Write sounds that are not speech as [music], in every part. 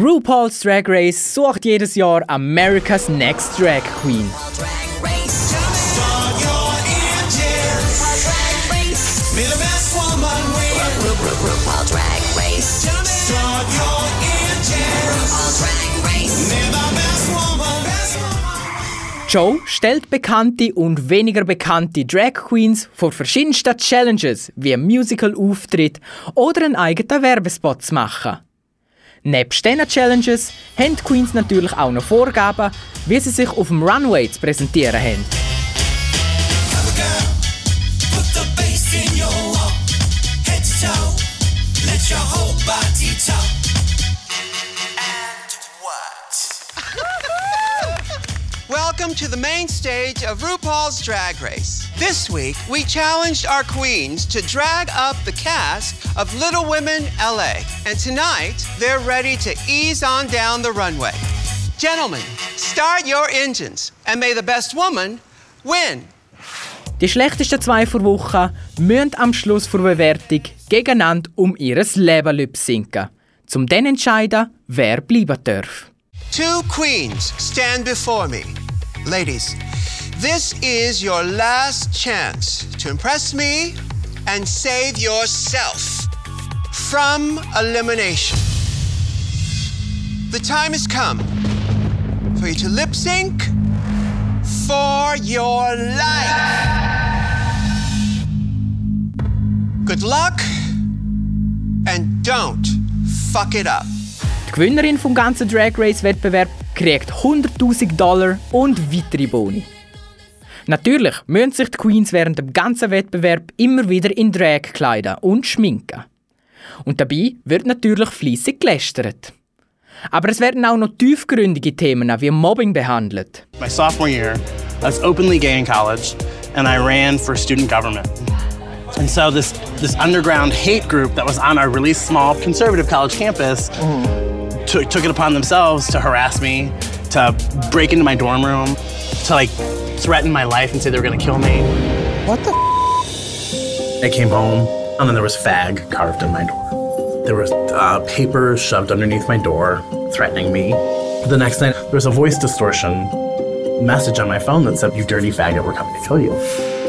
RuPaul's Drag Race sucht jedes Jahr America's Next Drag Queen. Joe stellt bekannte und weniger bekannte Drag Queens vor verschiedensten Challenges wie Musical-Auftritt oder einen eigenen Werbespot zu machen. Nebst diesen Challenges haben die Queens natürlich auch noch Vorgaben, wie sie sich auf dem Runway zu präsentieren haben. Welcome to the main stage of RuPaul's Drag Race. This week, we challenged our queens to drag up the cast of Little Women LA. And tonight, they're ready to ease on down the runway. Gentlemen, start your engines and may the best woman win. Die schlechtesten zwei vor Woche müssen am Schluss vor Bewertung gegeneinander um ihr Leben lip-sinken. Zum dann entscheiden, wer bleiben darf. Two queens stand before me. Ladies, this is your last chance to impress me and save yourself from elimination. The time has come for you to lip sync for your life. Good luck and don't fuck it up. Die Gewinnerin vom ganzen Drag Race Wettbewerb kriegt 100.000 Dollar und weitere Boni. Natürlich müssen sich die Queens während dem ganzen Wettbewerb immer wieder in Drag kleiden und schminken. Und dabei wird natürlich fließig gelästert. Aber es werden auch noch tiefgründige Themen wie Mobbing behandelt. My sophomore year, I was openly gay in college and I ran for student government. And so this this underground hate group that was on our really small conservative college campus mm took, took it upon themselves to harass me, to break into my dorm room, to like threaten my life and say they were gonna kill me. What the? I came home and then there was fag carved in my door. There was uh, paper shoved underneath my door threatening me. The next night, there was a voice distortion message on my phone that said, You dirty faggot, we're coming to kill you.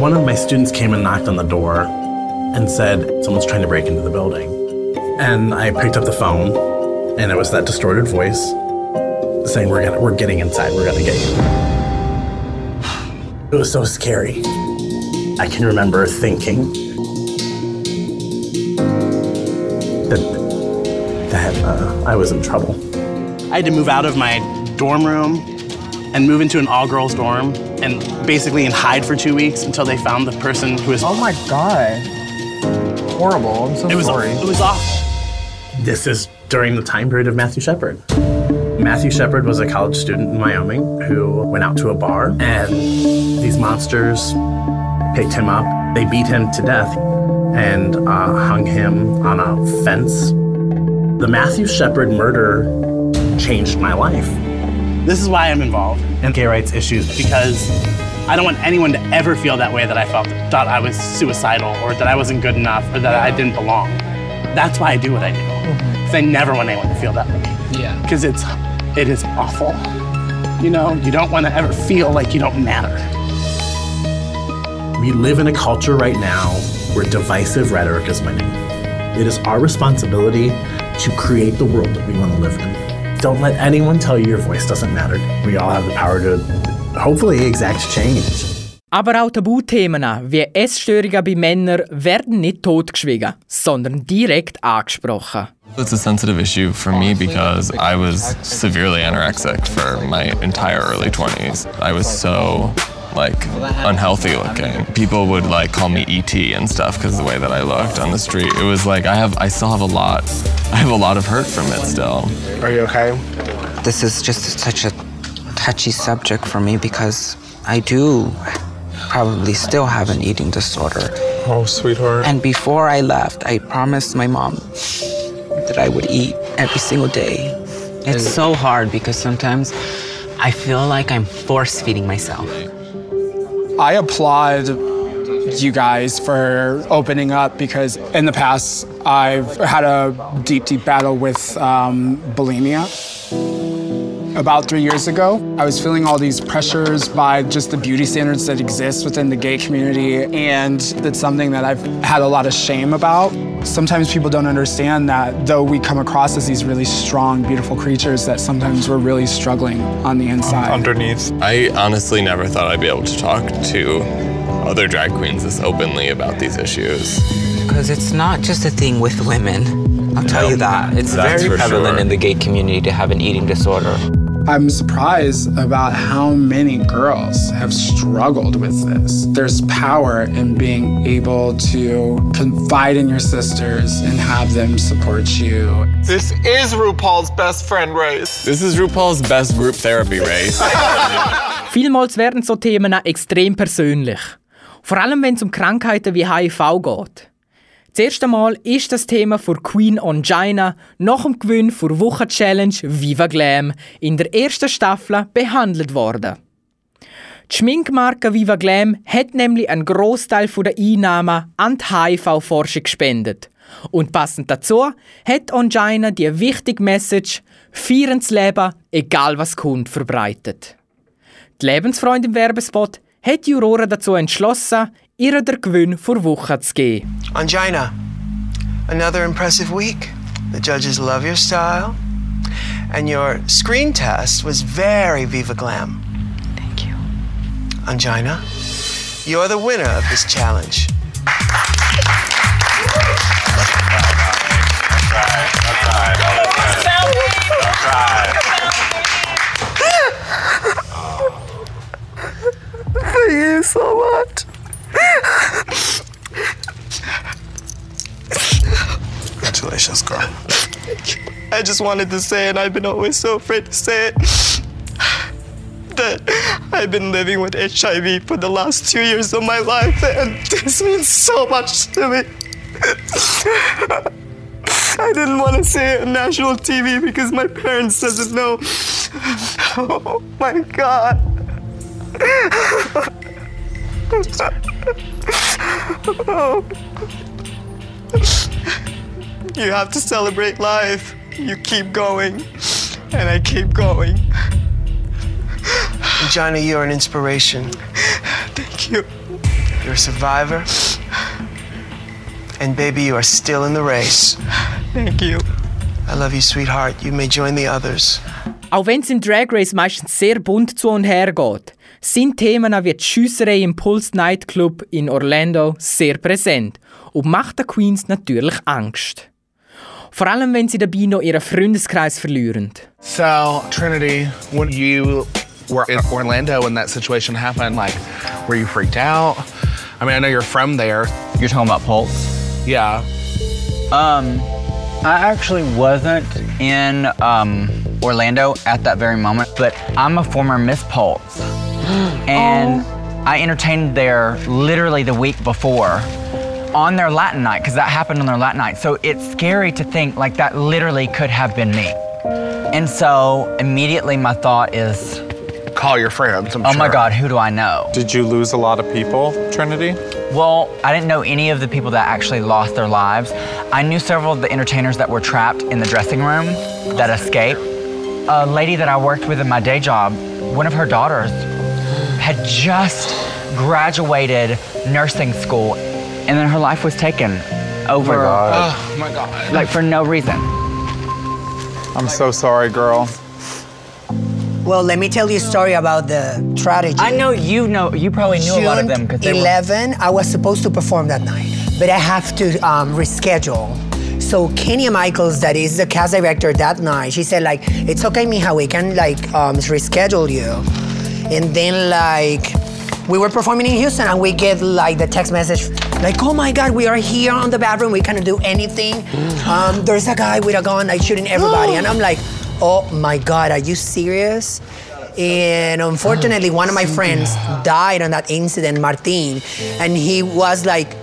One of my students came and knocked on the door and said, Someone's trying to break into the building. And I picked up the phone and it was that distorted voice saying, "We're gonna, we're getting inside. We're gonna get you." It was so scary. I can remember thinking that that uh, I was in trouble. I had to move out of my dorm room and move into an all-girls dorm and basically and hide for two weeks until they found the person who was. Oh my god! Horrible. I'm so it was, sorry. It was awful. This is during the time period of Matthew Shepard. Matthew Shepard was a college student in Wyoming who went out to a bar, and these monsters picked him up. They beat him to death and uh, hung him on a fence. The Matthew Shepard murder changed my life. This is why I'm involved in gay rights issues because I don't want anyone to ever feel that way that I felt, thought I was suicidal or that I wasn't good enough or that I didn't belong. That's why I do what I do. Mm-hmm because I never want anyone to feel that way. Yeah. Because it's it is awful. You know, you don't want to ever feel like you don't matter. We live in a culture right now where divisive rhetoric is winning. It is our responsibility to create the world that we want to live in. Don't let anyone tell you your voice doesn't matter. We all have the power to hopefully exact change. Aber auch Tabuthemen wie Essstörungen bei Männern werden nicht totgeschwiegen, sondern direkt angesprochen. It's a sensitive issue for me because I was severely anorexic for my entire early 20s. I was so like unhealthy looking. People would like call me ET and stuff because the way that I looked on the street. It was like I have I still have a lot I have a lot of hurt from it still. Are you okay? This is just such a touchy subject for me because I do probably still have an eating disorder. Oh, sweetheart. And before I left, I promised my mom that I would eat every single day. It's so hard because sometimes I feel like I'm force feeding myself. I applaud you guys for opening up because in the past I've had a deep, deep battle with um, bulimia. About three years ago, I was feeling all these pressures by just the beauty standards that exist within the gay community, and it's something that I've had a lot of shame about. Sometimes people don't understand that though we come across as these really strong, beautiful creatures, that sometimes we're really struggling on the inside. Underneath. I honestly never thought I'd be able to talk to other drag queens this openly about these issues. Because it's not just a thing with women. I'll tell No, you that. It's very prevalent sure. in the gay community to have an eating disorder. I'm surprised about how many girls have struggled with this. There's power in being able to confide in your sisters and have them support you. This is RuPaul's best friend race. This is RuPaul's best group therapy race. [laughs] Vielmals werden so Themen extrem persönlich. Vor allem, wenn es um Krankheiten wie HIV geht. Das erste Mal ist das Thema für Queen Ongina nach dem Gewinn für Wochen-Challenge Viva Glam in der ersten Staffel behandelt worden. Die Schminkmarke Viva Glam hat nämlich einen Großteil der Einnahmen an die HIV-Forschung gespendet. Und passend dazu hat Ongina die wichtige Message «Feiern das Leben, egal was kommt» verbreitet. Die Lebensfreund im Werbespot hat Jurora dazu entschlossen, ihr den Gewinn vor Wochen zu geben. Ongina, another impressive week. The judges love your style. And your screen test was very Viva Glam. Thank you. Ongina, you're the winner of this challenge. Thank you so much. Congratulations, girl. I just wanted to say it. I've been always so afraid to say it. That I've been living with HIV for the last two years of my life, and this means so much to me. I didn't want to say it on national TV because my parents doesn't know. Oh my God. Oh. You have to celebrate life. You keep going, and I keep going. Ongina, you're an inspiration. Thank you. You're a survivor. And baby, you are still in the race. Thank you. I love you, sweetheart. You may join the others. Auch wenn es im Drag Race meistens sehr bunt zu und her geht, sind Themen wie die Schiesserei im Pulse Nightclub in Orlando sehr präsent und macht den Queens natürlich Angst. Vor allem, wenn sie dabei noch ihren Freundeskreis verlieren. So, Trinity, when you were in Orlando when that situation happened, like, were you freaked out? I mean, I know you're from there. You're talking about Pulse? Yeah. Um, I actually wasn't in um, Orlando at that very moment, but I'm a former Miss Pulse. [gasps] and I entertained there literally the week before on their Latin night, because that happened on their Latin night. So it's scary to think like that literally could have been me. And so immediately my thought is, Call your friends. I'm oh my. God, who do I know? Did you lose a lot of people, Trinity? Well, I didn't know any of the people that actually lost their lives. I knew several of the entertainers that were trapped in the dressing room that escaped. A lady that I worked with in my day job, one of her daughters had just graduated nursing school and then her life was taken over Oh my God. like for no reason. I'm so sorry, girl. Well, let me tell you a story about the tragedy. I know you know you probably knew a lot of them because they were 11, I was supposed to perform that night, but I have to um, reschedule. So Kenya Michaels, that is the cast director that night, she said like, "It's okay, Mija, we can like um, reschedule you." And then like, we were performing in Houston, and we get like the text message, like, "Oh my God, we are here on the bathroom. We cannot do anything. Um, there's a guy with a gun, like shooting everybody." and I'm like, "Oh my God, are you serious?" And unfortunately, one of my friends died on that incident, Martin, and he was like,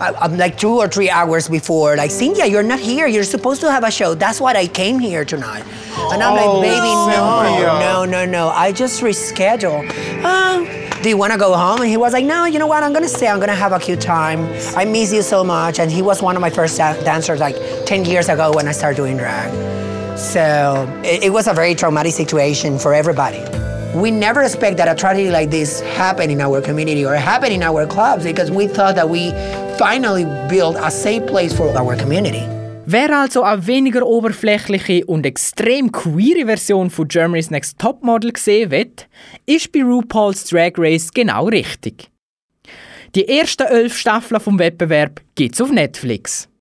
I'm like two or three hours before, like, Cynthia, you're not here. You're supposed to have a show. That's why I came here tonight. And I'm Oh, like, baby, no, no, no, no. I just reschedule. Um, Do you want to go home? And he was like, No, you know what? I'm going to stay. I'm going to have a cute time. I miss you so much. And he was one of my first da- dancers like 10 years ago when I started doing drag. So it, it was a very traumatic situation for everybody. We never expect that a tragedy like this happen in our community or happen in our clubs because we thought that we finally built a safe place for our community. Wer also eine weniger oberflächliche und extrem queere Version von Germany's Next Topmodel sehen will, ist bei RuPaul's Drag Race genau richtig. Die ersten elf Staffeln vom Wettbewerb gibt's auf Netflix.